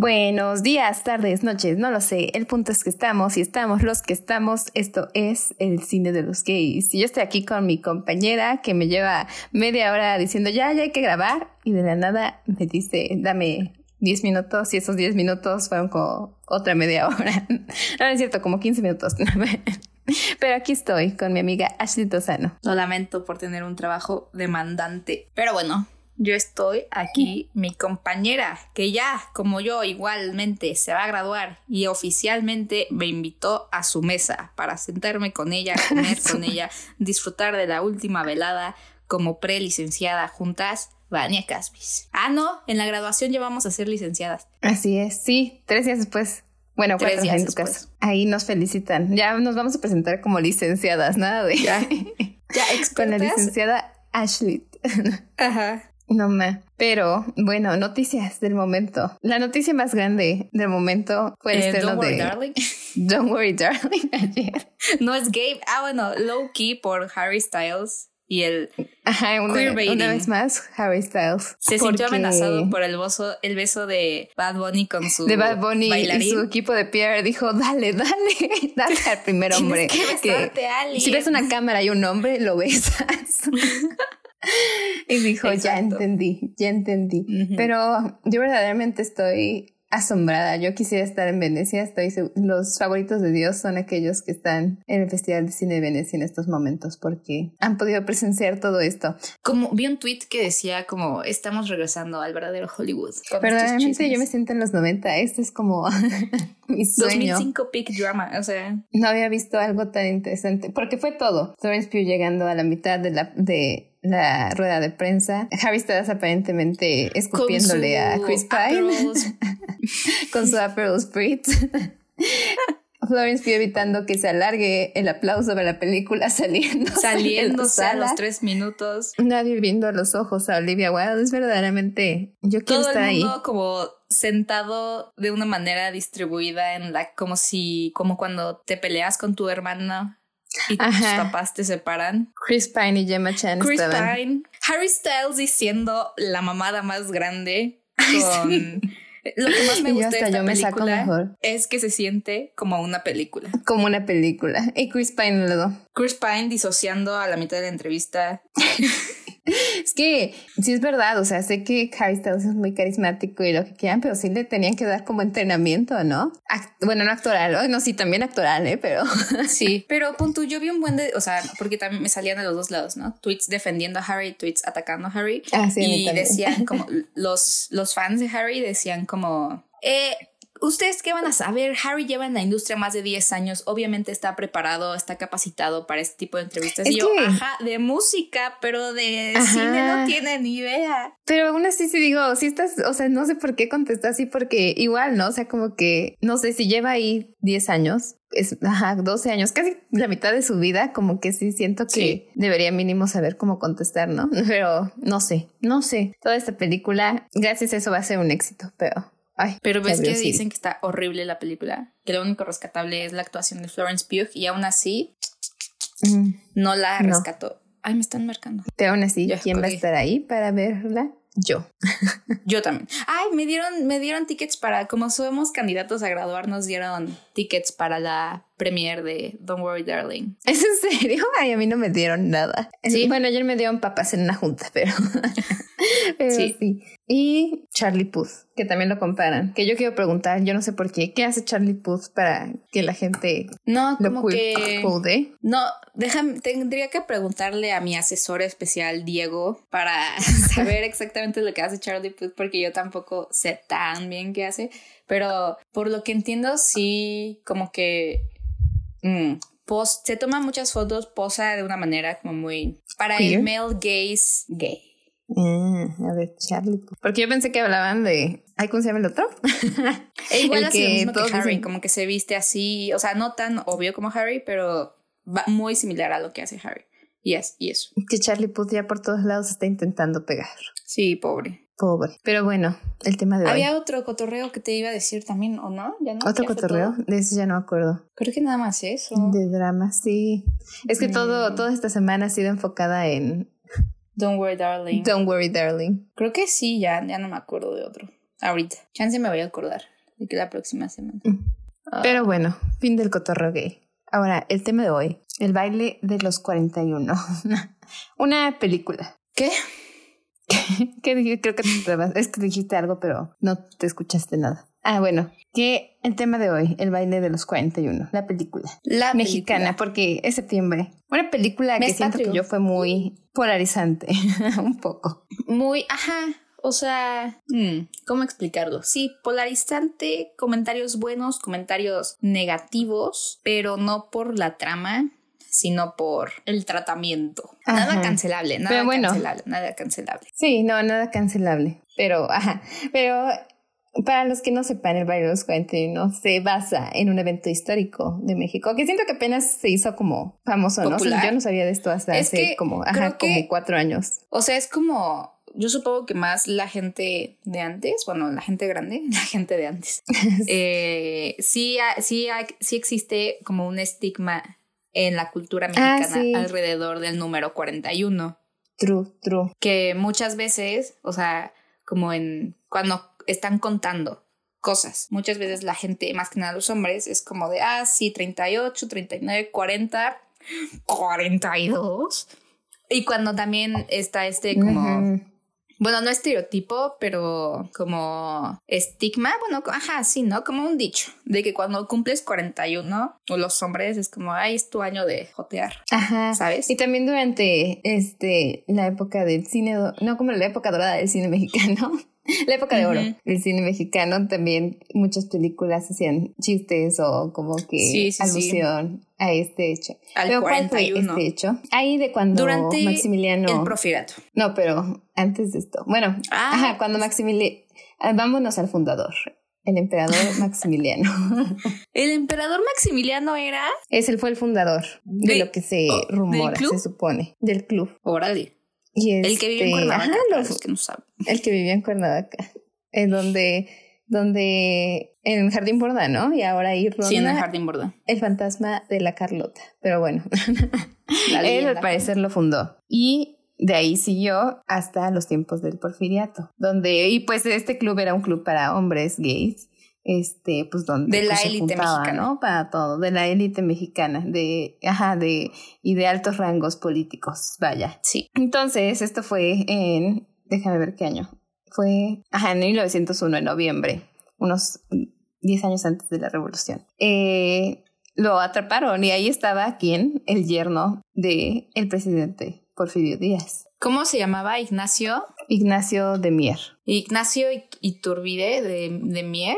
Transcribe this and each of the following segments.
Buenos días, tardes, noches, no lo sé. El punto es que estamos y estamos los que estamos. Esto es el cine de los gays. Y yo estoy aquí con mi compañera que me lleva media hora diciendo ya, ya hay que grabar. Y de la nada me dice, dame 10 minutos y esos 10 minutos fueron como otra media hora. No, es cierto, como 15 minutos. Pero aquí estoy con mi amiga Ashley Tosano. Lo lamento por tener un trabajo demandante. Pero bueno, yo estoy aquí, mi compañera, que ya, como yo, igualmente se va a graduar y oficialmente me invitó a su mesa para sentarme con ella, comer con ella, disfrutar de la última velada como prelicenciada juntas. Vania Casbis. Ah, no, en la graduación ya vamos a ser licenciadas. Así es, sí, tres días después. Bueno, Tres cuatro días en tu después. caso. Ahí nos felicitan. Ya nos vamos a presentar como licenciadas, nada de. Ya, ya Con la licenciada Ashley. Ajá. No me. Pero, bueno, noticias del momento. La noticia más grande del momento fue el Eh, estreno Don't worry, de darling. Don't Worry Darling ayer. No es Gabe. Ah, bueno, low key por Harry Styles y el Ajá, una, una vez más, Harry Styles. se Porque- sintió amenazado por el beso, el beso de Bad Bunny con su de Bad Bunny y su equipo de PR dijo, dale, dale, dale al primer hombre. que besarte alguien. si ves una cámara y un hombre, lo besas. y dijo, ya Exacto. entendí, ya entendí. Ujú. Pero yo verdaderamente estoy asombrada. Yo quisiera estar en Venecia. Estoy los favoritos de Dios son aquellos que están en el Festival de Cine de Venecia en estos momentos porque han podido presenciar todo esto. Como vi un tweet que decía como estamos regresando al verdadero Hollywood. Verdaderamente yo me siento en los 90. Este es como mi sueño. 2005 peak drama, o sea, No había visto algo tan interesante porque fue todo. Florence Pugh llegando a la mitad de la de la rueda de prensa. Harry Styles aparentemente escupiéndole a Chris Pine con su Aperol Spritz. Florence Pugh evitando que se alargue el aplauso de la película saliendo saliéndose a los tres minutos. Nadie viendo a los ojos a Olivia Wilde es verdaderamente yo quiero Todo estar el ahí. mundo como sentado de una manera distribuida en la como si como cuando te peleas con tu hermana y tus papás te separan. Chris Pine y Gemma Chan Chris estaban. Pine, Harry Styles diciendo la mamada más grande con lo que más me gusta de esta yo me saco película mejor. es que se siente como una película. Como una película. Y Chris Pine luego. Chris Pine disociando a la mitad de la entrevista. Es que sí es verdad, o sea, sé que Harry Styles es muy carismático y lo que quieran, pero sí le tenían que dar como entrenamiento, ¿no? Act- bueno, no actoral, ¿no? no, sí, también actoral, ¿eh? Pero Sí, pero punto, yo vi un buen de, o sea, porque también me salían de los dos lados, ¿no? Tweets defendiendo a Harry, tweets atacando a Harry. Ah, sí, a mí y decían como, los, los fans de Harry decían como, eh, ¿ustedes qué van a saber? Harry lleva en la industria más de 10 años, obviamente está preparado, está capacitado para este tipo de entrevistas. Es y yo, que- ajá, de música, pero de Ajá. cine no tiene ni idea. Pero aún así sí digo, si estás, o sea, no sé por qué contestar así, porque igual, ¿no? O sea, como que, no sé, si lleva ahí 10 años, es, ajá, 12 años, casi la mitad de su vida, como que sí siento que Sí. debería mínimo saber cómo contestar, ¿no? Pero no sé, no sé. Toda esta película, gracias a eso va a ser un éxito, pero, ay. Pero ves que dicen que está horrible la película, que lo único rescatable es la actuación de Florence Pugh y aún así Mm. no la No. rescató. Ay, me están marcando. Pero aún así, ¿quién va a estar ahí para verla? Yo. Yo también. Ay, me dieron, me dieron tickets para, como somos candidatos a graduar, nos dieron tickets para la premiere de Don't Worry Darling. ¿Es en serio? Ay, a mí no me dieron nada. Sí. Bueno, ayer me dieron papas en una junta, pero, pero sí. Sí. Y Charlie Puth, que también lo comparan. Que yo quiero preguntar, yo no sé por qué, ¿qué hace Charlie Puth para que la gente No, lo como que... code? No, déjame, tendría que preguntarle a mi asesor especial, Diego, para saber exactamente lo que hace Charlie Puth, porque yo tampoco sé tan bien qué hace, pero por lo que entiendo, sí, como que mm, pos- se toma muchas fotos, posa de una manera como muy... Para Queer. el male gaze gay. Mm, a ver, Charlie. Porque yo pensé que hablaban de... ¿Ay, cómo se llama el otro? E igual El hace lo que mismo que Harry, dicen- como que se viste así, o sea, no tan obvio como Harry, pero va muy similar a lo que hace Harry. Y es, y eso. que Charlie Puth ya por todos lados está intentando pegar. Sí, pobre. Pobre. Pero bueno, el tema de hoy. Había otro cotorreo que te iba a decir también, ¿o no? ¿Ya no? ¿Otro ¿Ya fue cotorreo? todo? De eso ya no me acuerdo. Creo que nada más eso. De drama, sí. Es que todo, Mm. toda esta semana ha sido enfocada en Don't worry, darling. Don't Worry Darling. Creo que sí, ya, ya no me acuerdo de otro. ahorita. Chance me voy a acordar de que la próxima semana. Ah. Pero bueno, fin del cotorro gay. Ahora, el tema de hoy, el baile de los 41. Una película. ¿Qué? ¿Qué dije? Creo que te, es que dijiste algo, pero no te escuchaste nada. Ah, bueno, que el tema de hoy, el baile de los 41, la película. La mexicana, porque es septiembre. Una película que siento que yo fue muy polarizante, un poco. Muy, ajá, o sea, mm, ¿cómo explicarlo? Sí, polarizante, comentarios buenos, comentarios negativos, pero no por la trama, sino por el tratamiento. Nada cancelable, nada cancelable, nada cancelable. Sí, no, nada cancelable. Pero, ajá, pero para los que no sepan, el baile de los 41 se basa en un evento histórico de México, que siento que apenas se hizo como famoso, ¿no? yo no sabía de esto hasta hace como, ajá, como cuatro años. O sea, es como yo supongo que más la gente de antes, bueno, la gente grande, la gente de antes, eh, sí, sí, sí existe como un estigma en la cultura ah, mexicana alrededor del número 41. True, true. Que muchas veces, o sea, como en cuando están contando cosas, muchas veces la gente, más que nada los hombres, es como de, ah, sí, 38, 39, 40, 42. Y cuando también está este como bueno, no estereotipo, pero como estigma, bueno, ajá, sí, ¿no? Como un dicho, de que cuando cumples 41, o los hombres es como, ay, es tu año de jotear. Ajá. ¿Sabes? Y también durante este, la época del cine, no como la época dorada del cine mexicano, la época de oro del cine mexicano también muchas películas hacían chistes o como que alusión a este hecho. Al pero 41. este hecho? Ahí de cuando Durante Maximiliano el profirato. No, pero antes de esto. Bueno, ah. ajá, cuando Maximiliano ah, vámonos al fundador. El emperador Maximiliano. ¿El emperador Maximiliano era? Es él fue el fundador de, lo que se oh, rumora, se supone, del club. Órale el que vive en este, Cuernavaca, los, que no saben. El que vivía en Cuernavaca. En donde, donde, en Jardín Borda, ¿no? Y ahora ahí Sí, en el Jardín Borda. El fantasma de la Carlota. Pero bueno, él al parecer lo fundó. Y de ahí siguió hasta los tiempos del porfiriato, donde, y pues este club era un club para hombres gays este, pues donde de la pues, élite mexicana, ¿no? Para todo, de la élite mexicana, de, ajá, de, y de altos rangos políticos, vaya. Sí. Entonces, esto fue en, déjame ver qué año, fue, ajá, en 1901, en noviembre, unos 10 años antes de la revolución. Eh, lo atraparon y ahí estaba, ¿quién? El yerno de el presidente Porfirio Díaz. ¿Cómo se llamaba Ignacio? Ignacio de Mier. Ignacio Iturbide de, de Mier.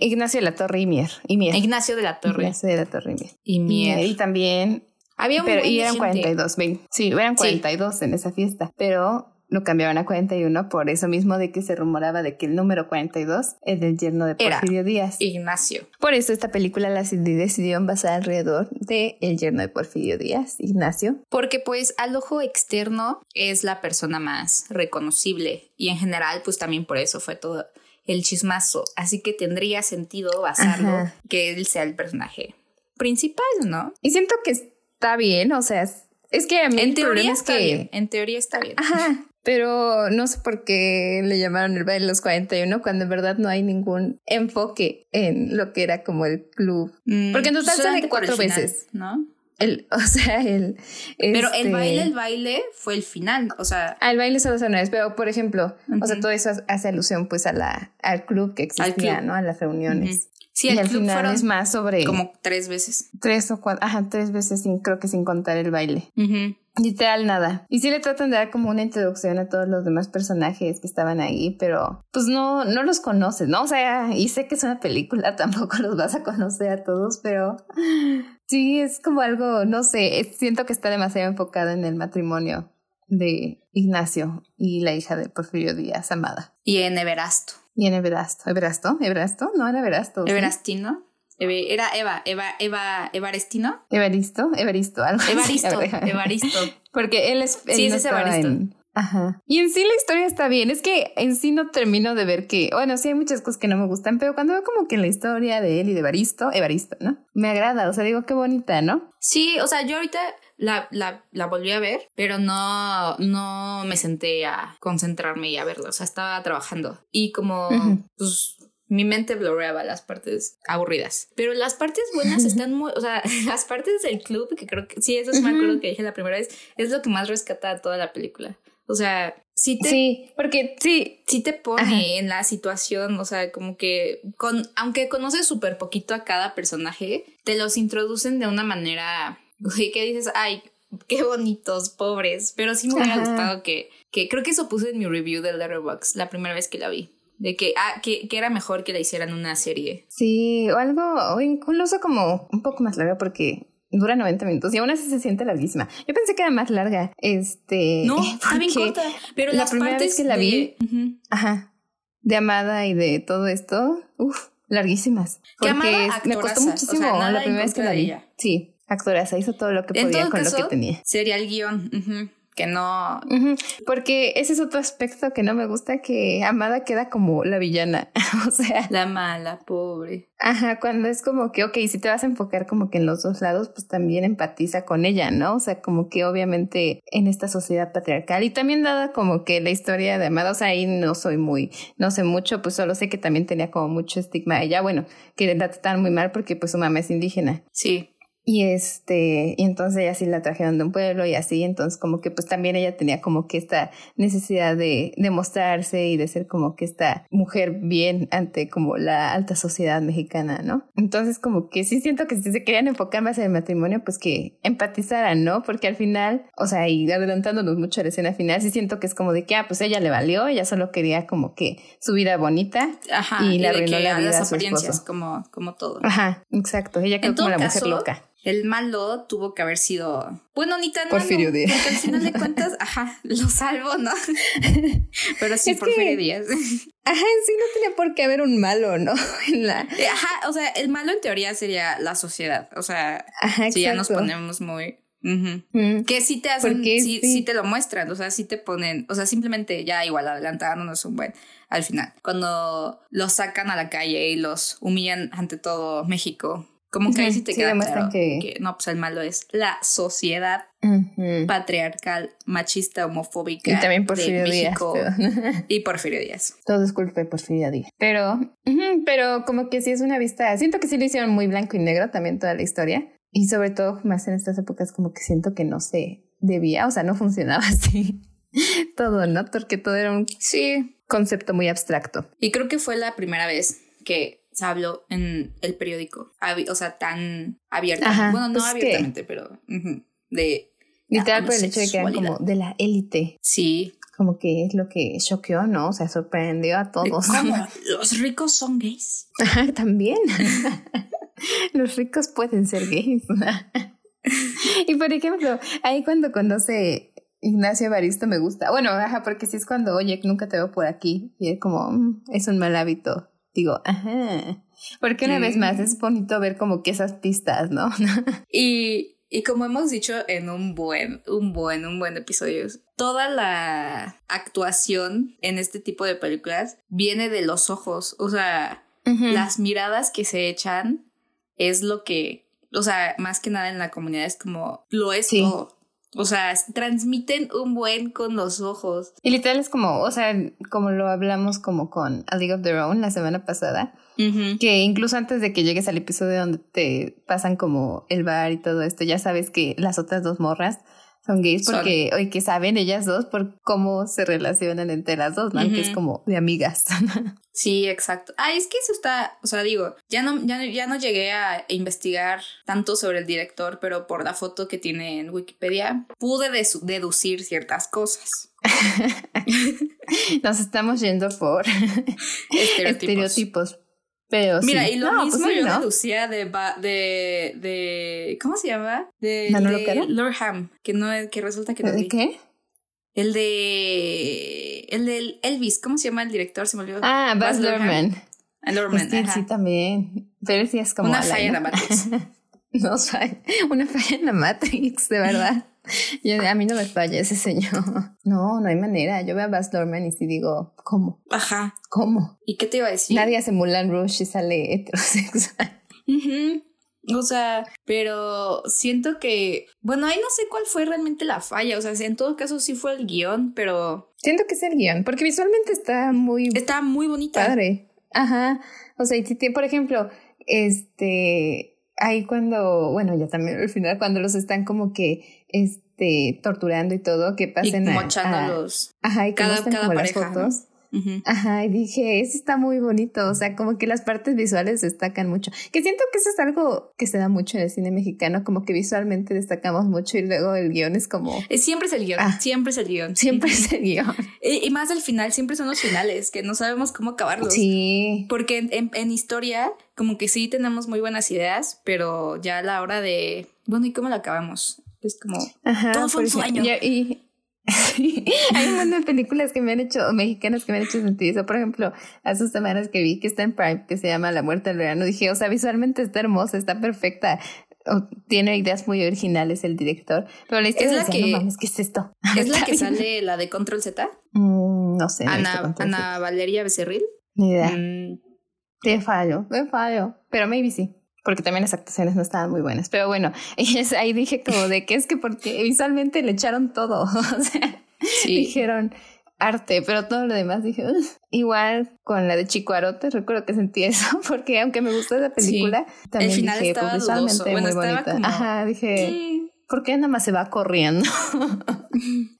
Ignacio de la Torre y Mier. Y Mier. Ignacio de la Torre. Ignacio de la Torre y Mier. Y Mier. Y, también... Había un pero, y eran 42, sí, eran 42 en esa fiesta, pero lo cambiaban a 41 por eso mismo de que se rumoraba de que el número 42 es del yerno de Porfirio Díaz. Ignacio. Por eso esta película la decidieron basar alrededor de el yerno de Porfirio Díaz, Ignacio. Porque pues al ojo externo es la persona más reconocible y en general pues también por eso fue todo el chismazo. Así que tendría sentido basarlo que él sea el personaje principal, ¿no? Y siento que está bien, o sea, es que a mí en teoría está bien. En teoría está bien. Ajá. Pero no sé por qué le llamaron el baile de los 41 cuando en verdad no hay ningún enfoque en lo que era como el club. Mm, Porque en total sale cuatro veces. ¿No? El, o sea, el. Pero el este baile, el baile fue el final. O sea. Ah, el baile solo son vez, pero por ejemplo, o sea, todo eso hace alusión pues a la, al club que existía, ¿no? A las reuniones. Sí, el y al final es más sobre. Como tres veces. Tres o cuatro. Ajá, tres veces, sin, creo que sin contar el baile. Literal nada. Y sí le tratan de dar como una introducción a todos los demás personajes que estaban ahí, pero pues no, no los conoces, ¿no? O sea, y sé que es una película, tampoco los vas a conocer a todos, pero sí es como algo, no sé, siento que está demasiado enfocado en el matrimonio de Ignacio y la hija de Porfirio Díaz, Amada. Y en Everasto. Y en Everasto. ¿Everasto? ¿Everasto? No, era Everasto. Everastino. Era Eva, Eva, Eva, Evarestino. Evaristo, Evaristo, algo Evaristo, Evaristo. Porque él es. sí, es Evaristo. Ajá. Y en sí la historia está bien. Es que en sí no termino de ver que, bueno, sí hay muchas cosas que no me gustan, pero cuando veo como que la historia de él y de Evaristo, Evaristo, ¿no? Me agrada, o sea, digo qué bonita, ¿no? Sí, o sea, yo ahorita la, la, la volví a ver, pero no, no me senté a concentrarme y a verlo. O sea, estaba trabajando. Y como, pues, mi mente bloreaba las partes aburridas. Pero las partes buenas están muy, o sea, las partes del club, que creo que sí, eso es me acuerdo que dije la primera vez, es lo que más rescata toda la película. O sea, sí te, sí, porque sí, sí te pone en la situación, o sea, como que con, aunque conoces súper poquito a cada personaje, te los introducen de una manera que dices, ay, qué bonitos, pobres, pero sí me hubiera gustado que, que creo que eso puse en mi review de Letterboxd la primera vez que la vi de que, ah, que, que, era mejor que la hicieran una serie. Sí, o algo, o incluso como un poco más larga porque dura 90 minutos y aún así se siente la misma. Yo pensé que era más larga. Este. No, está bien corta. Pero la primera vez que la vi. Ajá. De Amada y de todo esto. Uff, larguísimas. Porque me costó muchísimo la primera vez que la vi. Sí, actoraza, hizo todo lo que podía con lo que tenía. Sería el guion que no... Porque ese es otro aspecto que no me gusta, que Amada queda como la villana, o sea... La mala, pobre. Ajá, cuando es como que, ok, si te vas a enfocar como que en los dos lados, pues también empatiza con ella, ¿no? O sea, como que obviamente en esta sociedad patriarcal y también dada como que la historia de Amada, o sea, ahí no soy muy, no sé mucho, pues solo sé que también tenía como mucho estigma ella, bueno, que la trataban muy mal porque pues su mamá es indígena. Sí. Y este, y entonces ella sí la trajeron de un pueblo y así, entonces como que pues también ella tenía como que esta necesidad de, de mostrarse y de ser como que esta mujer bien ante como la alta sociedad mexicana, ¿no? Entonces como que sí siento que si se querían enfocar más en el matrimonio, pues que empatizaran, ¿no? Porque al final, o sea, y adelantándonos mucho a la escena final, sí siento que es como de que, ah, pues ella le valió, ella solo quería como que su vida bonita y, le arruinó la vida a su esposo. Como, como todo. Ajá, exacto, ella quedó como la mujer loca el malo tuvo que haber sido, bueno, ni tan Porfirio Díaz. porque al final de cuentas, ajá, lo salvo, ¿no? Pero sí, Porfirio Díaz. Ajá, en sí no tenía por qué haber un malo, ¿no? En la... Eh, ajá, o sea, el malo en teoría sería la sociedad, o sea, si ya nos ponemos muy... Mm. Que sí te hacen, sí, sí. te lo muestran, o sea, sí te ponen, o sea, simplemente ya igual adelantándonos un buen al final, cuando los sacan a la calle y los humillan ante todo México, como que ahí sí te queda claro que... no, pues el malo es la sociedad patriarcal, machista, homofóbica y también Porfirio de México Díaz, y Porfirio Díaz. Todo es culpa de Porfirio Díaz. Pero, pero como que sí es una vista, siento que sí lo hicieron muy blanco y negro también toda la historia. Y sobre todo más en estas épocas como que siento que no se debía, o sea, no funcionaba así todo, ¿no? Porque todo era un sí. concepto muy abstracto. Y creo que fue la primera vez que se habló en el periódico, o sea, tan abierto. bueno, no pues abiertamente, pero de... Literal por el hecho de que eran como de la élite. Sí. Como que es lo que choqueó, ¿no? O sea, sorprendió a todos. ¿Cómo? ¿Los ricos son gays? También. Los ricos pueden ser gays. y por ejemplo, ahí cuando conoce Ignacio Evaristo me gusta. Bueno, ajá, porque si es cuando, oye, nunca te veo por aquí. Y es como, mm, es un mal hábito digo, ajá. Porque una vez más es bonito ver como que esas pistas, ¿no? y, y como hemos dicho en un buen, un buen, un buen episodio, toda la actuación en este tipo de películas viene de los ojos. O sea, las miradas que se echan es lo que, o sea, más que nada en la comunidad es como, lo es todo. O sea, transmiten un buen con los ojos. Y literal es como, o sea, como lo hablamos como con A League of Their Own la semana pasada, que incluso antes de que llegues al episodio donde te pasan como el bar y todo esto, ya sabes que las otras dos morras son gays porque hoy que saben ellas dos por cómo se relacionan entre las dos, ¿no? Que es como de amigas. sí, exacto. Ah, es que eso está, o sea, digo, ya no, ya, ya no llegué a investigar tanto sobre el director, pero por la foto que tiene en Wikipedia pude deducir ciertas cosas. Nos estamos yendo por estereotipos. Mira, y lo pues mismo yo deducía de, de, de. ¿Cómo se llama? De, de Lorham, que, no, que resulta que no ¿De qué? El de. El de Elvis, ¿cómo se llama el director? Se me olvidó. Ah, Baz Luhrmann. Ah, Luhrmann, Sí, también. Pero sí es como. Una falla en la Matrix. no, una falla en la Matrix, de verdad. Yo, a mí no me falla ese señor. No, no hay manera. Yo veo a Baz Luhrmann y sí digo, ¿cómo? Ajá. ¿Cómo? ¿Y qué te iba a decir? Nadie hace Mulan Rush y sale heterosexual. O sea, pero siento que, bueno, ahí no sé cuál fue realmente la falla, o sea, en todo caso sí fue el guion, pero... Siento que es el guion, porque visualmente está muy... Está muy bonita. Padre. Ajá. O sea, y por ejemplo, este, ahí cuando, bueno, ya también al final, cuando los están como que, este, torturando y todo, que pasen y mochándolos. ajá, y cada, cada pareja, las fotos. Ajá, y dije, eso está muy bonito, o sea, como que las partes visuales destacan mucho, que siento que eso es algo que se da mucho en el cine mexicano, como que visualmente destacamos mucho y luego el guion es como... Eh, siempre es el guion, ah, siempre es el guion. Siempre es el guion. Y, más al final, siempre son los finales, que no sabemos cómo acabarlos. Sí. Porque en, en, historia, como que sí tenemos muy buenas ideas, pero ya a la hora de, bueno, ¿y cómo lo acabamos? Es como, Ajá, todo fue un sueño. y, Hay un montón de películas que me han hecho, mexicanas que me han hecho sentir eso. Por ejemplo, hace semanas que vi que está en Prime, que se llama La Muerte del Verano, dije, o sea, visualmente está hermosa, está perfecta. tiene ideas muy originales el director, pero la historia es la que, no ¿qué es esto? ¿Es la que sale la de Control Z? Mm, no sé. Ana, Ana Valeria Becerril. Ni idea. Mm. Te fallo, me fallo, pero maybe sí porque también las actuaciones no estaban muy buenas. Pero bueno, ahí dije como de que es que porque visualmente le echaron todo. o sea, dijeron arte, pero todo lo demás dije, igual con la de Chico Arote, recuerdo que sentí eso, porque aunque me gustó esa película, también final dije, pues, visualmente muy bonita. Ajá, dije, ¿por qué nada más se va corriendo?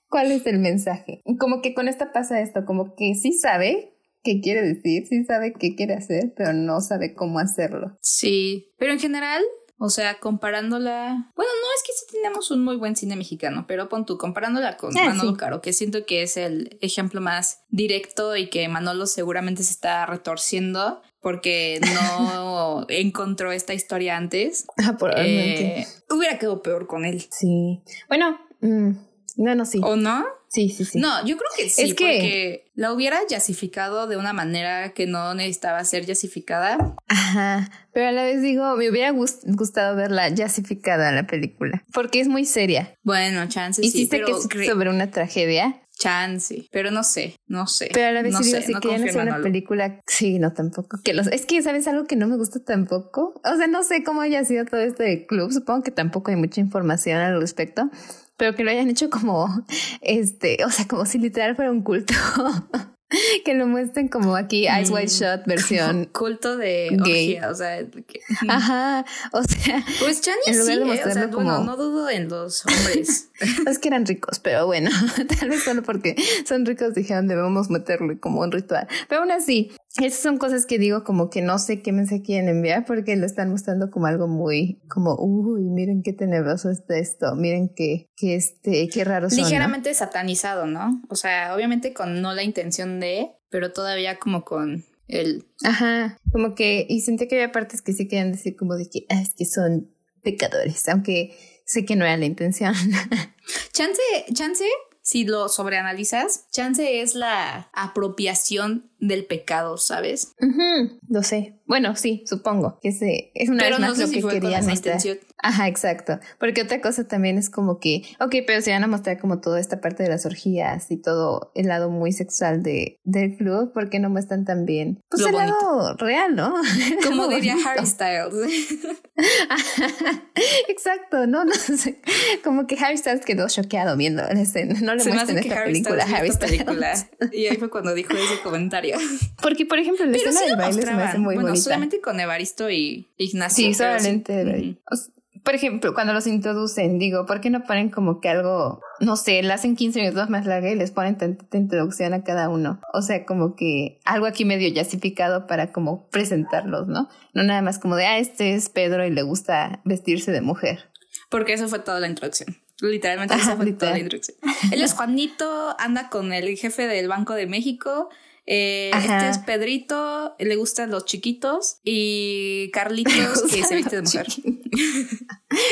¿Cuál es el mensaje? Como que con esta pasa esto, como que sí sabe qué quiere decir, sí sabe qué quiere hacer, pero no sabe cómo hacerlo. Sí, pero en general, o sea, comparándola. Bueno, no es que sí tenemos un muy buen cine mexicano, pero pon tú, comparándola con ah, Manolo Caro, que siento que es el ejemplo más directo y que Manolo seguramente se está retorciendo porque no encontró esta historia antes. Ah, probablemente. Eh, hubiera quedado peor con él. Sí. Bueno, mm, no, no, sí. ¿O no? Sí, sí, sí. No, yo creo que sí, es que... porque la hubiera yasificado de una manera que no necesitaba ser yasificada. Ajá, pero a la vez digo, me hubiera gustado verla yasificada la película, porque es muy seria. Bueno, chances y sí, pero que es sobre una tragedia. Chance, pero no sé, no sé. Pero a la vez no digo, si querían hacer una película, sí, no tampoco. Que los, es que, ¿sabes algo que no me gusta tampoco? O sea, no sé cómo haya sido todo esto de club, supongo que tampoco hay mucha información al respecto pero que lo hayan hecho como, este, o sea, como si literal fuera un culto. que lo muestren como aquí Ice White mm, Shot versión culto de gay, o sea, ajá, o sea, pues Chani en lugar de mostrarlo como bueno, no dudo en los hombres. es que eran ricos, pero bueno, tal vez solo porque son ricos dijeron debemos meterlo como un ritual. Pero aún así, esas son cosas que digo como que no sé qué mensaje quieren enviar porque lo están mostrando como algo muy como uy miren qué tenebroso está esto miren qué qué este qué raro son, ligeramente satanizado no o sea obviamente con no la intención pero todavía como con el ajá como que y sentí que había partes que sí querían decir como de que ah, es que son pecadores aunque sé que no era la intención chance chance si lo sobreanalizas, chance es la apropiación del pecado, ¿sabes? lo sé. Bueno, sí, supongo que es una pero vez más lo que querían intención. Ajá, exacto. Porque otra cosa también es como que, ok, pero se van a mostrar como toda esta parte de las orgías y todo el lado muy sexual de, del club, ¿por qué no muestran también pues el lado real, ¿no? Como diría Harry Styles. exacto, no, no sé. Como que Harry Styles quedó choqueado viendo la escena. No le muestran esta Harry película Harry Styles. Y ahí fue cuando dijo ese comentario. Porque, por ejemplo, la escena del baile se me hace muy bueno, solamente con Evaristo y Ignacio. Sí, solamente por ejemplo, cuando los introducen, digo, ¿por qué no ponen como que algo, no sé, le hacen 15 minutos más larga y les ponen tanta introducción a cada uno? O sea, como que algo aquí medio yasificado para como presentarlos, ¿no? No nada más como de, ah, este es Pedro y le gusta vestirse de mujer. Porque eso fue toda la introducción. Literalmente esa fue toda la introducción. Él es Juanito, anda con el jefe del Banco de México eh, este es Pedrito, le gustan los chiquitos y Carlitos que se viste de mujer.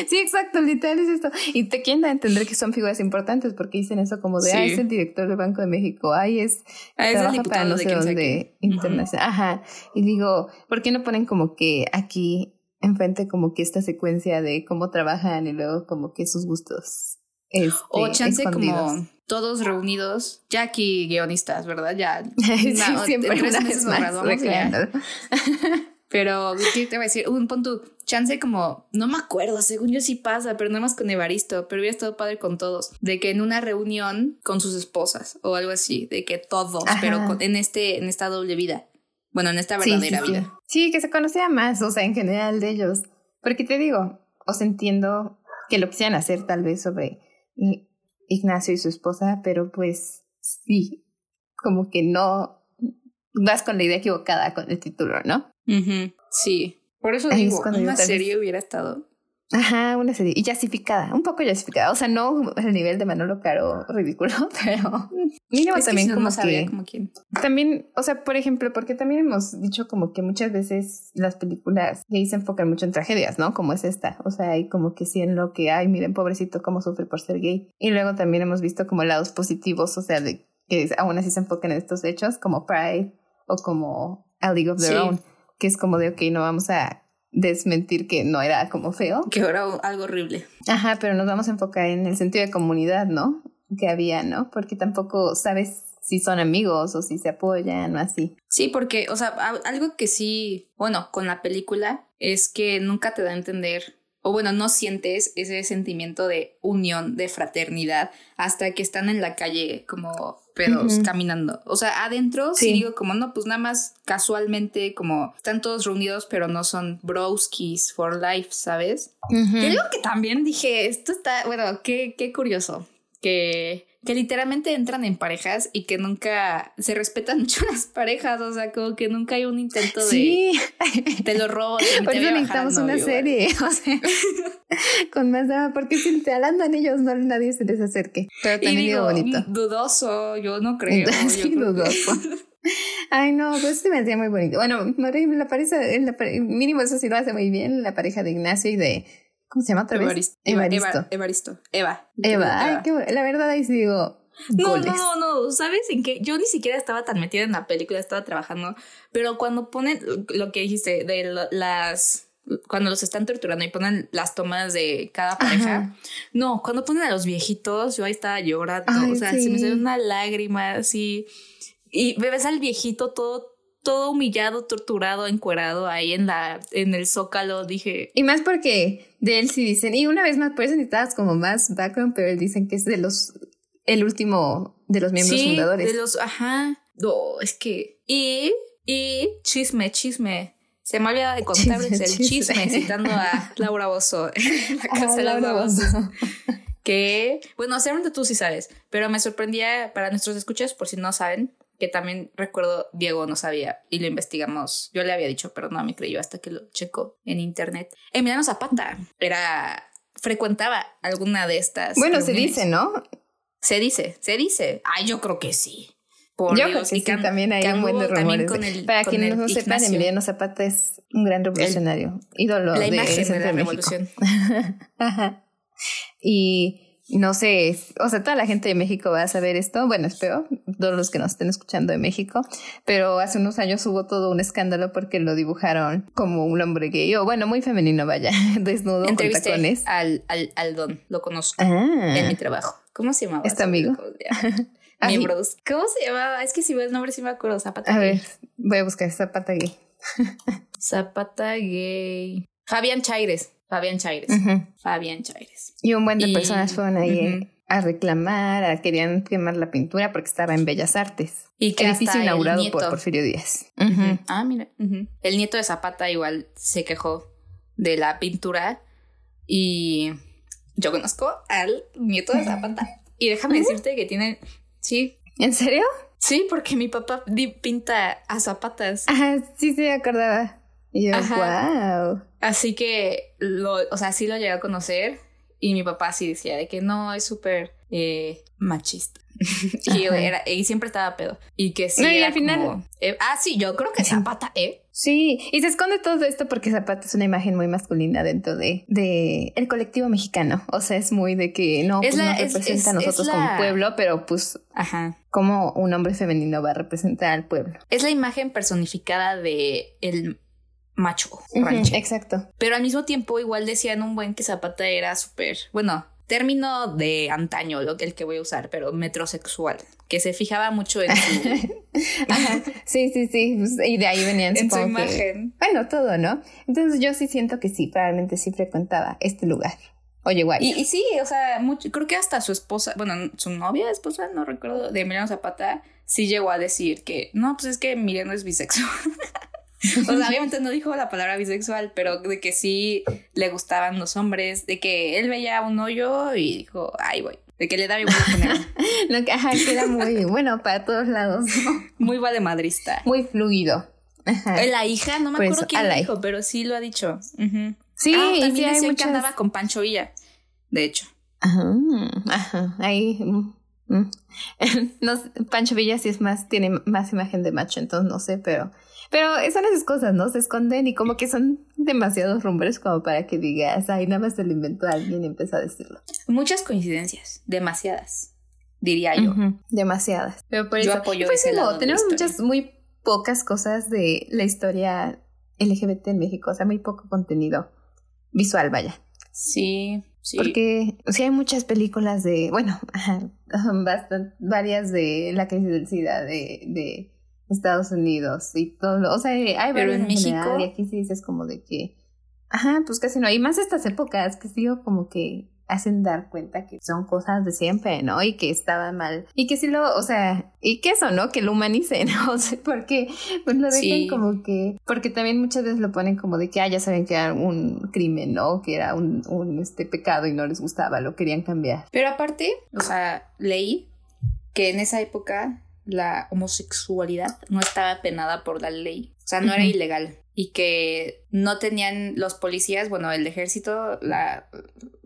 Sí, exacto, literal es esto. Y te quieren a entender que son figuras importantes porque dicen eso como de, ah, es el director del Banco de México, ay, es, ah, es el diputado para no sé dónde internacional. Ajá. Y digo, ¿por qué no ponen como que aquí enfrente como que esta secuencia de cómo trabajan y luego como que sus gustos? Este, o chance como todos reunidos, ya aquí guionistas, ¿verdad? Ya sí, siempre una vez más Pero, ¿qué te voy a decir? Un punto, chance como, no me acuerdo, según yo sí pasa, pero nada más con Evaristo, pero hubiera estado padre con todos, de que en una reunión con sus esposas o algo así, de que todos, pero en, este, en esta doble vida. Bueno, en esta verdadera vida. Sí, que se conocía más, o sea, en general de ellos. Porque te digo, os entiendo que lo quisieran hacer tal vez sobre Ignacio y su esposa, pero pues sí, como que no vas con la idea equivocada con el título, ¿no? Sí. Por eso digo, una serie hubiera estado. Ajá, una serie. Y justificada, un poco justificada. O sea, no el nivel de Manolo Caro ridículo, pero mínimo también como que... Como quién. También, o sea, por ejemplo, porque también hemos dicho como que muchas veces las películas gay se enfocan mucho en tragedias, ¿no? Como es esta. O sea, hay como que sí en lo que, ay, miren, pobrecito, cómo sufre por ser gay. Y luego también hemos visto como lados positivos, o sea, de que aún así se enfocan en estos hechos, como Pride o como A League of Their Own que es como de, ok, no vamos a desmentir que no era como feo. Que era algo horrible. Ajá, pero nos vamos a enfocar en el sentido de comunidad, ¿no? Que había, ¿no? Porque tampoco sabes si son amigos o si se apoyan o así. Sí, porque, o sea, algo que sí, bueno, con la película es que nunca te da a entender o bueno, no sientes ese sentimiento de unión, de fraternidad, hasta que están en la calle como pedos caminando. O sea, adentro sí. digo como, no, pues nada más casualmente como están todos reunidos, pero no son broskies for life, ¿sabes? Uh que también dije, esto está, bueno, qué, qué curioso, que que literalmente entran en parejas y que nunca se respetan mucho las parejas, o sea, como que nunca hay un intento de sí. te lo robo. Por eso necesitamos una serie, o sea, con más drama, porque si te alandan ellos, no nadie se les acerque. Pero también digo, bonito. Dudoso, yo no creo. sí, dudoso. Ay, no, pues se me hacía muy bonito. Bueno, la pareja, la, mínimo eso sí lo hace muy bien, la pareja de Ignacio y de ¿Cómo se llama otra vez? Evaristo. Evaristo. Eva. Eva. Ay, qué La verdad ahí sí digo. No, no, no, ¿sabes en qué? Yo ni siquiera estaba tan metida en la película, estaba trabajando, pero cuando ponen lo que dijiste de las cuando los están torturando y ponen las tomas de cada pareja. No, cuando ponen a los viejitos, yo ahí estaba llorando, o sea, se me salió una lágrima así y ves al viejito todo todo humillado, torturado, encuerado ahí en la en el zócalo, dije. Y más porque de él sí dicen, y una vez más, por eso necesitabas como más background, pero él dicen que es de los el último de los miembros sí, fundadores. De los, ajá. No, es que. Y, y chisme, chisme. Se me olvidado de contarles el chisme, citando a Laura Bozo la casa de Laura Bozo. que, bueno, seguramente tú sí sabes, pero me sorprendía para nuestros escuchas, por si no saben, que también recuerdo Diego no sabía y lo investigamos. Yo le había dicho, pero no me creyó hasta que lo checó en internet. Emiliano Zapata era frecuentaba alguna de estas. Bueno, se dice, ¿no? Se dice, se dice. Ay, yo creo que sí. Por yo creo que sí, también hay un buen de rumores. Para quienes no sepan, Emiliano Zapata es un gran revolucionario, ídolo la de, imagen de la revolución. Ajá. Y no sé, o sea, toda la gente de México va a saber esto, bueno, espero, todos los que nos estén escuchando de México, pero hace unos años hubo todo un escándalo porque lo dibujaron como un hombre gay, o bueno, muy femenino, vaya, desnudo con tacones. Al, al, al Don, lo conozco ah. en mi trabajo. ¿Cómo se llamaba? Este amigo. Miembros. ¿Cómo se llamaba? Es que si veo el nombre sí me acuerdo, Zapata A ver, voy a buscar Zapata Gay. Zapata Gay. Fabián Chaires. Fabián Chaires. Fabián Chaires. Y un buen de personas fueron ahí a reclamar, a, querían quemar la pintura porque estaba en Bellas Artes. Y que edificio inaugurado por Porfirio Díaz. Ah, mira. El nieto de Zapata igual se quejó de la pintura y yo conozco al nieto de Zapata. Y déjame decirte que tienen... Sí. ¿En serio? Sí, porque mi papá pinta a zapatas. Ajá, sí, sí, acordaba. Y yo, wow. Así que, lo, o sea, sí lo llegué a conocer y mi papá sí decía de que no, es súper eh, machista. y, era, y siempre estaba pedo. Y que sí. al final. Eh, ah, sí, yo creo que Zapata, ¿eh? Sí, y se esconde todo esto porque Zapata es una imagen muy masculina dentro de, de el colectivo mexicano. O sea, es muy de que no, pues no representa a nosotros como pueblo, pero pues. Ajá. ¿Cómo un hombre femenino va a representar al pueblo? Es la imagen personificada de el macho rancho. exacto. Pero al mismo tiempo igual decían un buen que Zapata era súper, bueno, término de antaño, lo que el que voy a usar, pero metrosexual, que se fijaba mucho en su... Sí, sí, sí, pues, y de ahí venían en su imagen. bueno, todo, ¿no? Entonces yo sí siento que sí, probablemente sí frecuentaba este lugar. Oye, guay. Y, y, sí, o sea, mucho, creo que hasta su esposa, bueno, su novia, esposa, no recuerdo, de Emiliano Zapata, sí llegó a decir que, no, pues es que Emiliano es bisexual. o sea, obviamente no dijo la palabra bisexual, pero de que sí le gustaban los hombres, de que él veía un hoyo y dijo, ay, voy. De que le daba igual Lo que, ajá, que era muy bueno para todos lados. Muy valemadrista. Muy fluido. Ajá. La hija, no me pues, acuerdo quién lo dijo, pero sí lo ha dicho. Sí, ah, también sí, que andaba con Pancho Villa, de hecho. Ajá, ajá, ahí... Mm, mm. no, Pancho Villa sí es más, tiene más imagen de macho, entonces no sé, pero pero son esas cosas, ¿no? Se esconden y como que son demasiados rumores como para que digas, ay, nada más se lo inventó alguien y empezó a decirlo. Muchas coincidencias, demasiadas, diría yo. demasiadas. Pero por yo eso, apoyo pues ese lado tenemos muchas, muy pocas cosas de la historia LGBT en México, o sea, muy poco contenido visual, vaya. Sí, sí. Porque sí hay muchas películas de, bueno, bastante, varias de la crisis del SIDA, de, de Estados Unidos y todo, o sea, hay Pero en, México y aquí sí dices como de que, ajá, pues casi no, hay más estas épocas que sigo como que hacen dar cuenta que son cosas de siempre, ¿no? Y que estaba mal. Y que sí lo, o sea, y que eso, ¿no? Que lo humanicen, o sea, porque pues lo dejan como que, porque también muchas veces lo ponen como de que, ah, ya saben que era un crimen, ¿no? Que era un, un este pecado y no les gustaba, lo querían cambiar. Pero aparte, o sea, leí que en esa época la homosexualidad no estaba penada por la ley, o sea, no era ilegal y que no tenían los policías, bueno, el ejército, la,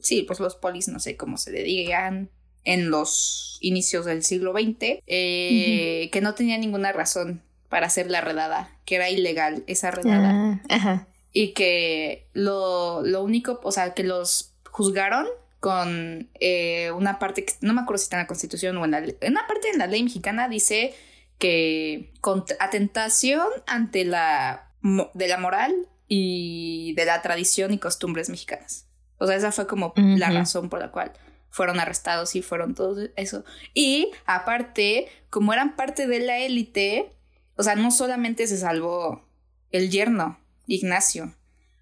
sí, pues los polis, no sé cómo se le digan, en los inicios del siglo XX, eh, que no tenía ninguna razón para hacer la redada, que era ilegal esa redada. Ah, y que lo, lo único, o sea, que los juzgaron con eh, una parte que no me acuerdo si está en la Constitución o en la en una parte de la ley mexicana dice que con atentación ante la de la moral y de la tradición y costumbres mexicanas. O sea, esa fue como la razón por la cual fueron arrestados y fueron todo eso. Y aparte, como eran parte de la élite, o sea, no solamente se salvó el yerno, Ignacio.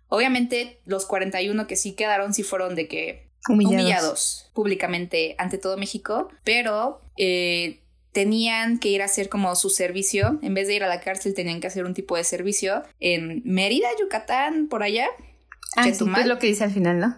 Obviamente, los 41 que sí quedaron sí fueron de que humillados, públicamente ante todo México, pero eh, tenían que ir a hacer como su servicio, en vez de ir a la cárcel tenían que hacer un tipo de servicio en Mérida, Yucatán, por allá. Ah, es lo que dice al final, ¿no?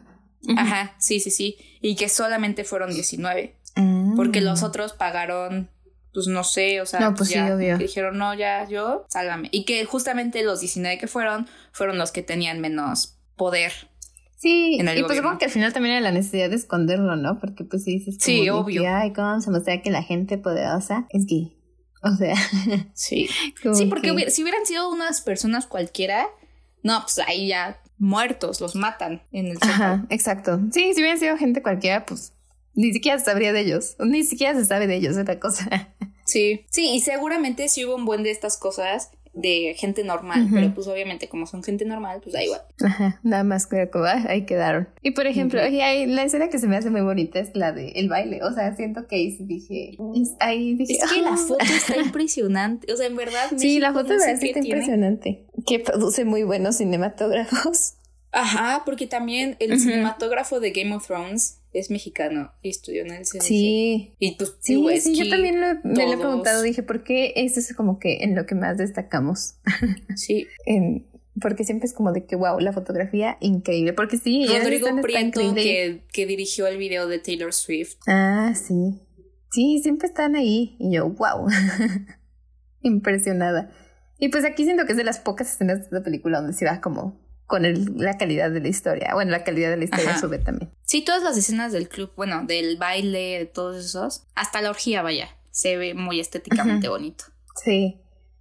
Ajá, sí, sí, sí. Y que solamente fueron 19. Ah. Porque los otros pagaron, pues no sé, o sea, no, pues ya dijeron, no, ya, yo, sálvame. Y que justamente los 19 que fueron, fueron los que tenían menos poder Sí, y pues supongo que al final también era la necesidad de esconderlo, ¿no? Porque pues si dices sí, obvio. Que, Ay, cómo se muestra que la gente poderosa es gay. O sea, sí. Sí, porque si hubieran sido unas personas cualquiera, no, pues ahí ya muertos, los matan en el Ajá, exacto. Sí, si hubieran sido gente cualquiera, pues ni siquiera se sabría de ellos. Ni siquiera se sabe de ellos, esa cosa. Sí, sí, y seguramente si hubo un buen de estas cosas de gente normal, pero pues obviamente como son gente normal, pues da igual. Ajá, nada más que ahí quedaron. Y por ejemplo, la escena que se me hace muy bonita es la de el baile, o sea, siento que ahí dije, es, ahí dije, es que la foto está impresionante, o sea, en verdad. sí, la foto está impresionante, que produce muy buenos cinematógrafos. Ajá, porque también el cinematógrafo de Game of Thrones es mexicano y estudió en el CNC. Sí. Y pues, sí, sí, yo también lo, me lo he preguntado, dije, ¿por qué eso es como que en lo que más destacamos? Sí. en, porque siempre es como de que, wow, la fotografía increíble. Porque sí, Rodrigo Prieto, que, que dirigió el video de Taylor Swift. Ah, sí. Sí, siempre están ahí. Y yo, wow. Impresionada. Y pues aquí siento que es de las pocas escenas de esta película donde se va como con el, la calidad de la historia. Bueno, la calidad de la historia sube también. Sí, todas las escenas del club, bueno, del baile, de todos esos, hasta la orgía, vaya, se ve muy estéticamente bonito. Sí.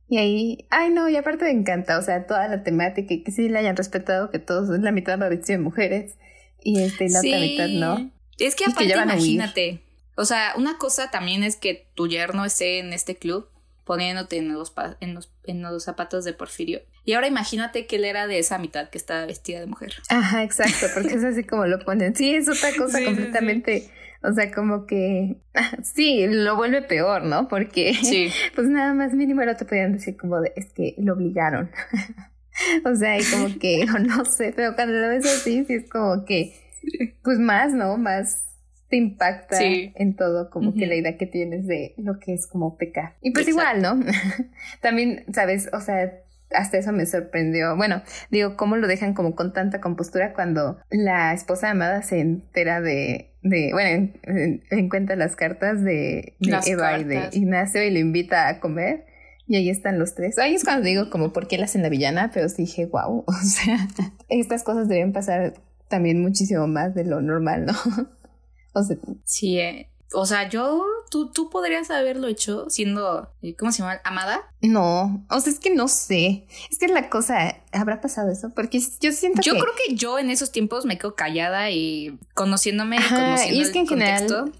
Y ahí, ay no, y aparte me encanta, o sea, toda la temática y que sí la hayan respetado, que todos, la mitad la de mujeres y este, la otra mitad no. Es que aparte, imagínate, o sea, una cosa también es que tu yerno esté en este club poniéndote en los, en los, en los zapatos de Porfirio. Y ahora imagínate que él era de esa mitad que estaba vestida de mujer. Ajá, exacto, porque es así como lo ponen. Sí, es otra cosa completamente. O sea, como que sí, lo vuelve peor, ¿no? Porque pues nada más mínimo era te podían decir como de es que lo obligaron. o sea, y como que, no sé, pero cuando lo ves así, sí es como que, pues más, ¿no? Más te impacta en todo, como que la idea que tienes de lo que es como pecar. Y pues igual, ¿no? También, ¿sabes? O sea, hasta eso me sorprendió. Bueno, digo, cómo lo dejan como con tanta compostura cuando la esposa amada se entera de, de bueno, encuentra las cartas de, Eva y de Ignacio y le invita a comer. Y ahí están los tres. Ahí es cuando digo como por qué la hacen la villana, pero dije, wow, o sea, estas cosas deben pasar también muchísimo más de lo normal, ¿no? O sea, sí, eh, o sea, yo, tú, tú podrías haberlo hecho siendo, eh, ¿cómo se llama? ¿Amada? No, o sea, es que no sé. Es que la cosa, ¿habrá pasado eso? Porque yo siento yo que... Yo creo que yo en esos tiempos me quedo callada y conociéndome y conociendo y es que en general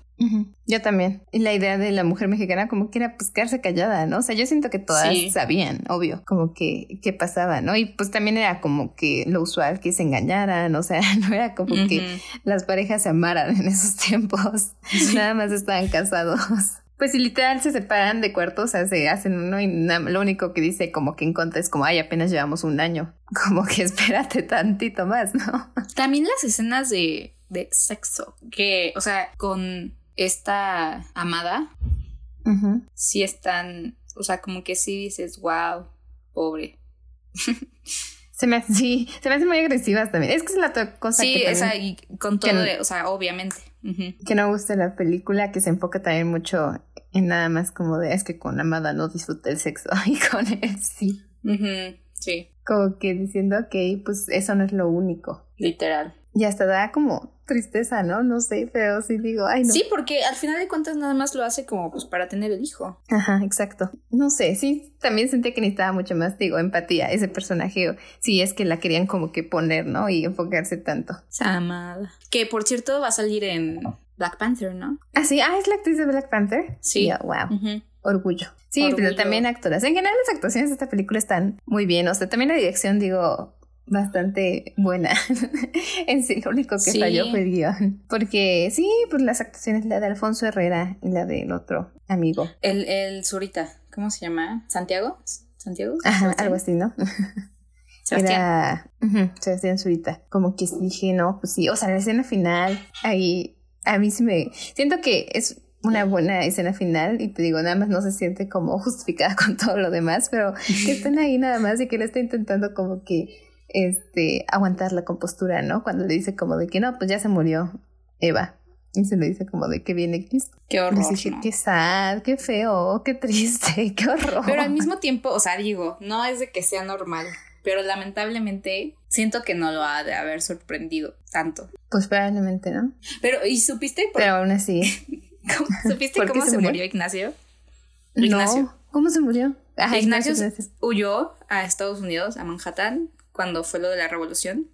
yo también. Y la idea de la mujer mexicana como que era pues quedarse callada, ¿no? O sea, yo siento que todas sabían, obvio, como que qué pasaba, ¿no? Y pues también era como que lo usual que se engañaran, o sea, no era como que las parejas se amaran en esos tiempos, nada más estaban casados. Pues si literal se separan de cuartos, o sea, se hacen uno y lo único que dice como que en contra es como, ay, apenas llevamos un año. Como que espérate tantito más, ¿no? También las escenas de, de sexo, que, o sea, con esta amada, sí están, o sea, como que sí dices, wow, pobre. Se me, sí, se me hacen muy agresivas también. Es que es la otra cosa sí, que esa, y con todo, o sea, obviamente. Que no gusta la película, que se enfoca también mucho en nada más como de, es que con Amada no disfruta el sexo y con él sí. Sí. Como que diciendo, ok, pues eso no es lo único. Literal. Y hasta da como tristeza, ¿no? No sé, pero sí digo, ay, no. Sí, porque al final de cuentas nada más lo hace como pues para tener el hijo. Ajá, exacto. No sé, sí, también sentí que necesitaba mucho más, digo, empatía, ese personaje, sí es que la querían como que poner, ¿no? Y enfocarse tanto. Samada. Que por cierto va a salir en Black Panther, ¿no? Ah, sí, ah, es la actriz de Black Panther. Sí. wow. Orgullo. Sí, pero también actoras. En general las actuaciones de esta película están muy bien. O sea, también la dirección, digo, bastante buena. en sí, lo único que falló fue el guion. Porque sí, pues las actuaciones, la de Alfonso Herrera y la del otro amigo. El, el Zurita, ¿cómo se llama? ¿Santiago? ¿Santiago? Ajá, algo así, ¿no? Sebastián. Era Sebastián Zurita. Como que dije, no, pues sí, o sea, la escena final, ahí, a mí sí me... Siento que es una buena escena final y te digo, nada más no se siente como justificada con todo lo demás, pero que estén ahí nada más y que le está intentando como que este, aguantar la compostura, ¿no? Cuando le dice como de que no, pues ya se murió Eva. Y se le dice como de que viene Cristo. Qué horror. Qué sad, qué feo, qué triste, qué horror. Pero al mismo tiempo, o sea, digo, no es de que sea normal, pero lamentablemente siento que no lo ha de haber sorprendido tanto. Pues probablemente, ¿no? Pero, ¿y supiste? Pero aún así. ¿Supiste cómo se, murió? Ignacio? Ignacio. ¿Cómo se murió? Ignacio huyó a Estados Unidos, a Manhattan, cuando fue lo de la revolución,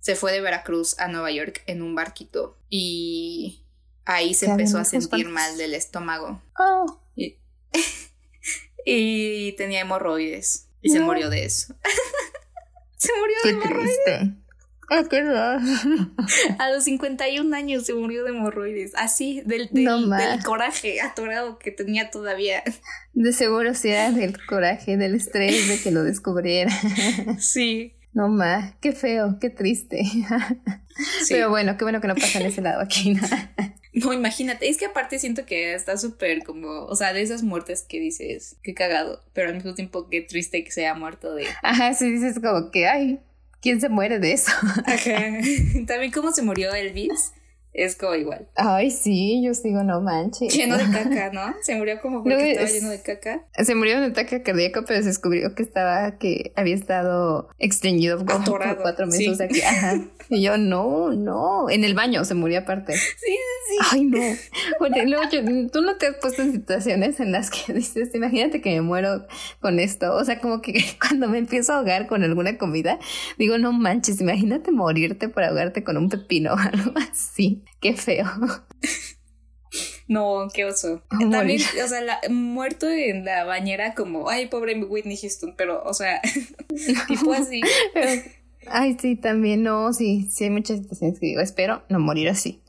se fue de Veracruz a Nueva York en un barquito y ahí se empezó a sentir mal del estómago. Oh. Y, tenía hemorroides y se murió de eso. se murió de hemorroides. Ah, raro. A los 51 años se murió de hemorroides. Así, del, del, coraje atorado que tenía todavía. De seguro sí era del coraje, del estrés de que lo descubriera. Sí. No más, qué feo, qué triste. Pero bueno, qué bueno que no pasa en ese lado aquí. No, imagínate, es que aparte siento que está súper como, o sea, de esas muertes que dices, qué cagado, pero al mismo tiempo qué triste que se haya muerto de... Ajá, sí dices como que, ay, ¿Quién se muere de eso? También cómo se murió Elvis es como igual. Ay, sí, yo sigo, no manches. Lleno de caca, ¿no? Se murió como porque estaba lleno de caca. Se murió de ataque cardíaco, pero se descubrió que estaba, que había estado extrañido por cuatro meses. Sí. Aquí. Ajá. Y yo, no, no. En el baño se murió aparte. Sí, sí. Ay, no. Bueno, luego tú no te has puesto en situaciones en las que dices, imagínate que me muero con esto. O sea, como que cuando me empiezo a ahogar con alguna comida, digo, no manches, imagínate morirte por ahogarte con un pepino o algo así. Qué feo. No, qué oso. También, o sea, la, muerto en la bañera como, ay, pobre Whitney Houston, pero, o sea, tipo así. ay, sí, también, no, sí, sí hay muchas situaciones que digo, espero no morir así.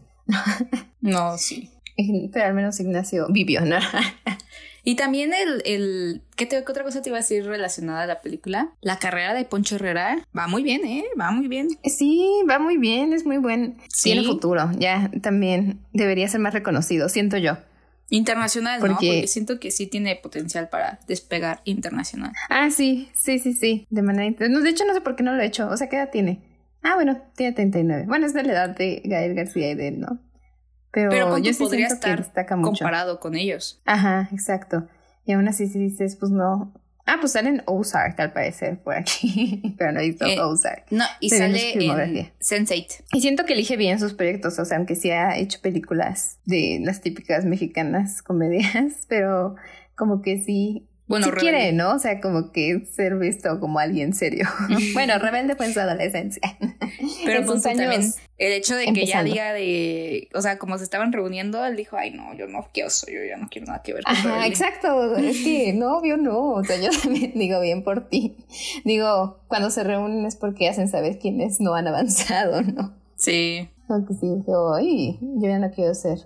no, sí. Pero al menos Ignacio vivió, ¿no? Y también el, el ¿qué, te, otra cosa te iba a decir relacionada a la película? La carrera de Poncho Herrera va muy bien, ¿eh? Va muy bien. Sí, va muy bien, es muy buen. ¿Sí? Tiene futuro, ya también debería ser más reconocido, siento yo. Internacional, Porque... ¿no? Porque siento que sí tiene potencial para despegar internacional. Ah, sí, sí, sí, sí, de manera... No, de hecho, no sé por qué no lo he hecho, o sea, ¿qué edad tiene? Ah, bueno, tiene 39. Bueno, es de la edad de Gael García y de él, ¿no? Pero, yo sí podría estar comparado con ellos. Ajá, exacto. Y aún así si dices, pues no. Ah, pues sale en Ozark al parecer por aquí, pero no he visto eh, Ozark. No, y sale en Sense8. Y siento que elige bien sus proyectos, o sea, aunque sí ha hecho películas de las típicas mexicanas comedias, pero como que sí bueno, si quiere, ¿no? O sea, como que ser visto como alguien serio. bueno, rebelde fue en su adolescencia. Pero pues también el hecho de que ya diga de, o sea, como se estaban reuniendo, él dijo, ay, no, yo no quiero, yo ya no quiero nada que ver con Ajá, exacto. Es que no, yo no. O sea, yo también digo bien por ti. Digo, cuando se reúnen es porque hacen saber quiénes no han avanzado, ¿no? Sí. Aunque sí, ay, yo ya no quiero ser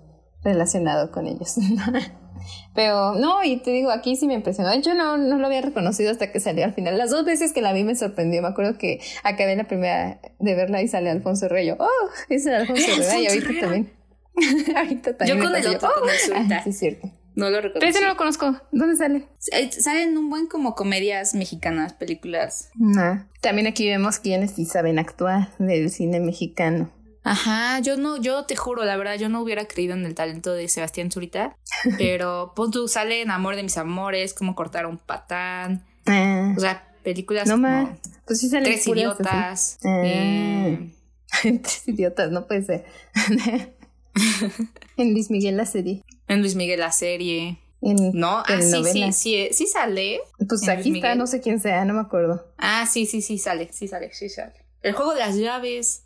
relacionado con ellos. Pero no, y te digo, aquí sí me impresionó. Yo no, no lo había reconocido hasta que salió al final. Las dos veces que la vi me sorprendió. Me acuerdo que acabé la primera de verla y sale Alfonso Rey. oh, es el Alfonso Rey. Y ahorita también. ahorita también. Yo con el otro, con el ah, sí, es cierto. No lo reconozco. Pero ese no lo conozco. ¿Dónde sale? Eh, salen un buen como comedias mexicanas, películas. No. También aquí vemos quienes sí saben actuar del cine mexicano. Ajá, yo no, yo te juro, la verdad, yo no hubiera creído en el talento de Sebastián Zurita, pero pon tú sale en Amor de mis amores, cómo cortar un patán, ah. o sea, películas no como pues sí Tres idiotas, ah. eh. Tres idiotas, no puede ser. en Luis Miguel la serie. En Luis Miguel la serie. no, ah, sí, sí, sí, sí sale. Pues aquí está, no sé quién sea, no me acuerdo. Ah, sí, sí, sí sale, sí sale, sí sale. El juego de las llaves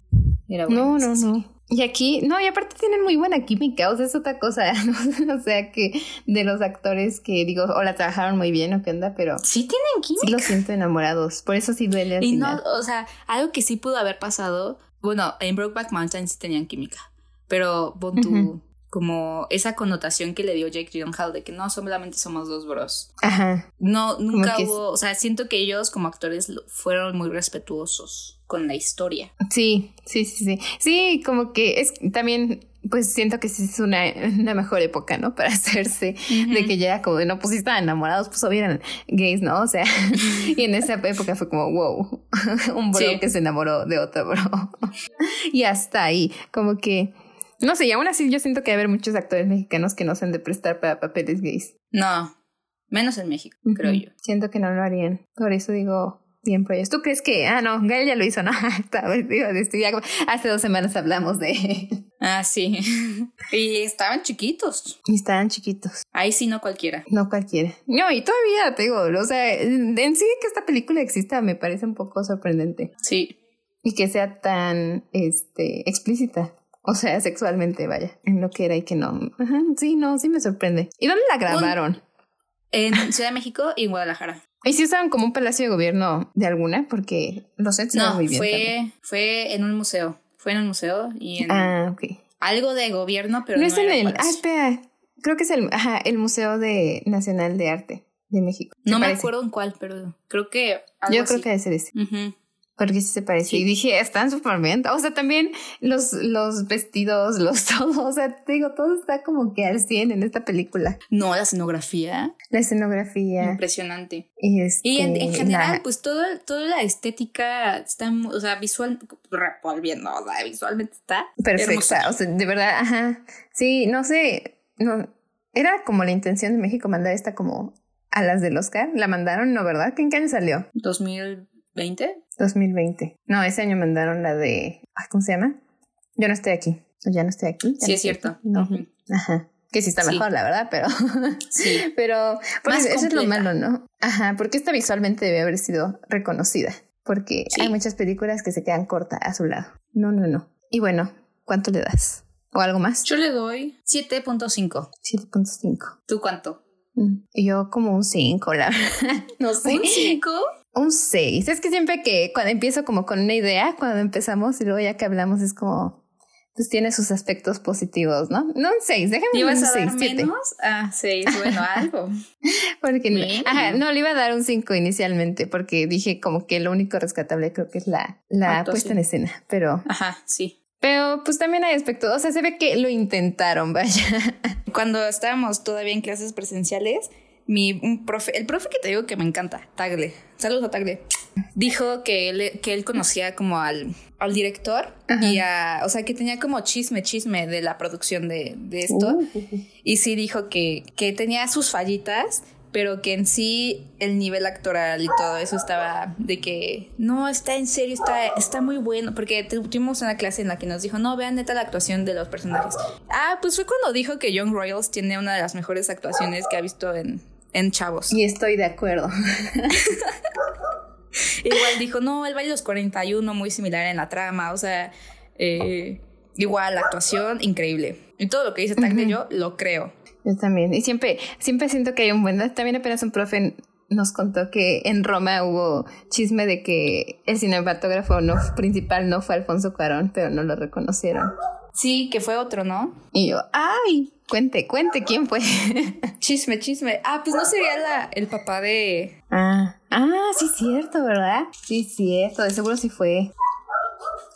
no, no, no. Y aquí, no, y aparte tienen muy buena química, o sea, es otra cosa, o sea, que de los actores que digo, o la trabajaron muy bien o qué onda, pero... Sí tienen química. Sí los siento enamorados, por eso sí duele al Y no, o sea, algo que sí pudo haber pasado, bueno, en Brokeback Mountain sí tenían química, pero pon tu, como esa connotación que le dio Jake Gyllenhaal de que no solamente somos dos bros. Ajá. No, nunca hubo, o sea, siento que ellos como actores fueron muy respetuosos con la historia. Sí, sí, sí, sí. Sí, como que es también, pues siento que sí es una, una mejor época, ¿no? Para hacerse, de que ya como de, no, pues si estaban enamorados, pues hubieran gays, ¿no? O sea, y en esa época fue como, wow, un bro que se enamoró de otro bro. y hasta ahí, como que, no sé, y aún así yo siento que hay haber muchos actores mexicanos que no se han de prestar para papeles gays. No, menos en México, creo yo. Siento que no lo harían. Por eso digo, Bien, pues. ¿Tú crees que.? Ah, no, Gael ya lo hizo, ¿no? hace dos semanas hablamos de. Ah, sí. y estaban chiquitos. Y estaban chiquitos. Ahí sí, no cualquiera. No cualquiera. No, y todavía te digo, o sea, en sí que esta película exista me parece un poco sorprendente. Sí. Y que sea tan este, explícita. O sea, sexualmente, vaya, en lo que era y que no. sí, no, sí me sorprende. ¿Y dónde la grabaron? En Ciudad de México y en Guadalajara. ¿Y si estaban como un palacio de gobierno de alguna? Porque los sets no, muy bien. Fue, fue en un museo. Fue en un museo y en. Ah, ok. Algo de gobierno, pero no, es en el. Ah, espera. Creo que es el, ajá, el Museo de Nacional de Arte de México. No me acuerdo en cuál, pero creo que. Yo creo que debe ser ese. Porque sí se parece. Y dije, están súper bien. O sea, también los, los vestidos, los todo. O sea, te digo, todo está como que al 100 en esta película. No, la escenografía. La escenografía. Impresionante. Y, este, y en, general, pues toda, toda la estética está, o sea, visual, volviendo, o sea, visualmente está. Perfecta. O sea, de verdad, ajá. Sí, no sé. No, era como la intención de México mandar esta como a las del Oscar. La mandaron, ¿no? ¿Verdad? ¿En qué año salió? 2020. 2020. No, ese año mandaron la de. ¿Cómo se llama? Yo no estoy aquí. Ya no estoy aquí. Sí, es cierto. No. Ajá. Que sí está mejor, la verdad, pero. Sí. pero. Pues, eso es lo malo, ¿no? Ajá. Porque esta visualmente debe haber sido reconocida. Porque hay muchas películas que se quedan cortas a su lado. No, no, no. Y bueno, ¿cuánto le das? ¿O algo más? Yo le doy 7.5. 7.5. ¿Tú cuánto? Mm, Yo como un 5, la verdad. No sé. ¿Un 5? Un 6. Es que siempre que cuando empiezo como con una idea, cuando empezamos y luego ya que hablamos es como, pues tiene sus aspectos positivos, ¿no? No un 6, déjame un ¿Ibas a 6, dar 7. menos? Ah, 6, bueno, algo. Porque no, ajá, no, le iba a dar un 5 inicialmente porque dije como que lo único rescatable creo que es la, la Actuación. puesta en escena, pero, Ajá, sí. pero pues también hay aspectos, o sea, se ve que lo intentaron, vaya. Cuando estábamos todavía en clases presenciales, mi un profe, el profe que te digo que me encanta, Tagle, saludos a Tagle, dijo que él, que él conocía como al, al director y a, o sea, que tenía como chisme, chisme de la producción de, de esto. Y sí dijo que, que tenía sus fallitas, pero que en sí el nivel actoral y todo eso estaba de que no, está en serio, está, está muy bueno. Porque tu- tuvimos una clase en la que nos dijo, no, vean neta la actuación de los personajes. Ah, pues fue cuando dijo que Young Royals tiene una de las mejores actuaciones que ha visto en, en Chavos. Y estoy de acuerdo. Igual dijo, no, el baile de los 41, muy similar en la trama, o sea, eh, igual la actuación, increíble. Y todo lo que dice Tagle yo lo creo. Yo también. Y siempre, siempre siento que hay un buen. También apenas un profe nos contó que en Roma hubo chisme de que el cinematógrafo no, principal no fue Alfonso Cuarón, pero no lo reconocieron. Sí, que fue otro, ¿no? Y yo, ¡ay! Cuente, cuente quién fue. Chisme, chisme. Ah, pues no sería la, el papá de. ah, ah, sí, cierto, ¿verdad? Sí, cierto, de seguro sí fue.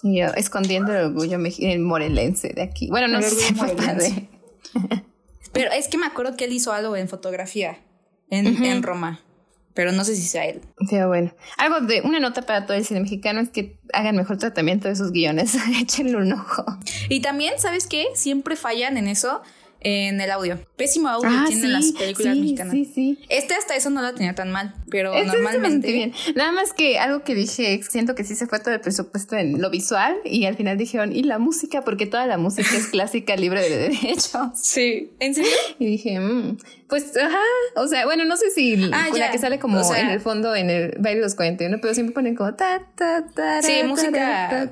Y yo, escondiendo el orgullo el morelense de aquí. Bueno, no sé si fue padre. Pero es que me acuerdo que él hizo algo en fotografía en, en Roma. Pero no sé si sea él. Pero bueno, algo de una nota para todo el cine mexicano es que hagan mejor tratamiento de sus guiones. Échenle un ojo. Y también, ¿sabes qué? Siempre fallan en eso, en el audio. Pésimo audio Ah, tienen las películas sí, mexicanas. Sí, sí. Este hasta eso no lo tenía tan mal, pero Este normalmente. bien. Nada más que algo que dije, siento que sí se fue todo el presupuesto en lo visual y al final dijeron, ¿y la música? Porque toda la música es clásica, libre de derechos. Sí, ¿en serio? Y dije, mm, pues, ajá, o sea, bueno, no sé si Ah, la ya. que sale como O sea- en el fondo en el baile de los 41, pero siempre ponen como ta, ta, ta, Sí, música-.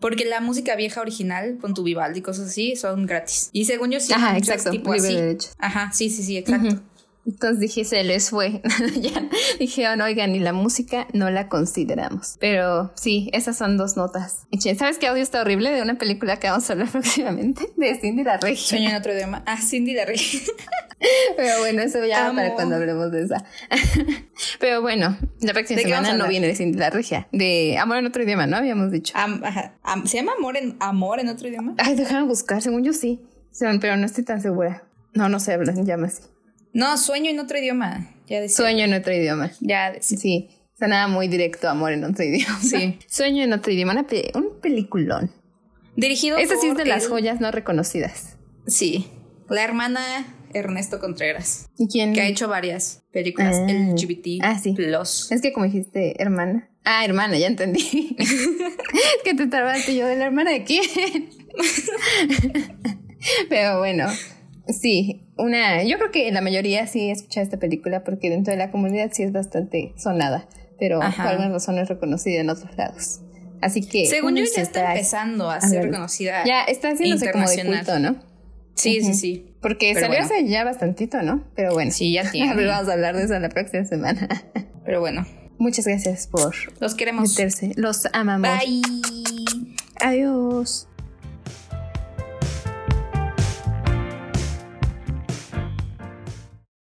Porque la música vieja original, con tu Vivaldi y cosas así, son gratis. Y según yo sí, Ajá, exacto, tipo libre así. de. Ajá, sí, sí, sí, exacto. Entonces dije, se les fue. ya dijeron, oigan, y la música no la consideramos. Pero sí, esas son dos notas. ¿Sabes qué audio está horrible de una película que vamos a hablar próximamente? De Cindy la Regia. Sueño en otro idioma. Ah, Cindy la Regia. Pero bueno, eso ya Amo. para cuando hablemos de esa. Pero bueno, la próxima ¿De qué vamos semana no viene de Cindy la Regia. De Amor en otro idioma, ¿no? Habíamos dicho. Am- ajá. Am- ¿Se llama amor en, amor en otro idioma? Ay, déjame buscar, según yo sí. Pero no estoy tan segura. No, no se hablan, llama así. No, sueño en otro idioma. Ya decía. Sueño en otro idioma. Ya decía. Sí, sonaba muy directo amor en otro idioma. Sí. Sueño en otro idioma, una pe- un peliculón. Dirigido Esa sí es de las joyas no reconocidas. Sí. La hermana Ernesto Contreras. ¿Y quién? Que ha hecho varias películas Ah. LGBT Ah, sí. Plus. Es que como dijiste, hermana. Ah, hermana, ya entendí. es que te tardaste yo de la hermana de quién. Pero bueno, sí, una, yo creo que la mayoría sí escucha esta película porque dentro de la comunidad sí es bastante sonada, pero Ajá. por alguna razón es reconocida en otros lados. Así que Según yo ya está empezando a a ser reconocida. Ya está haciéndose como de culto, ¿no? Sí, sí, sí. Porque Pero salió bueno. hace ya bastantito, ¿no? Pero bueno. Sí, ya tiene. Vamos a hablar de eso la próxima semana. Pero bueno, Muchas gracias por los queremos. meterse. Los amamos. Bye. Adiós.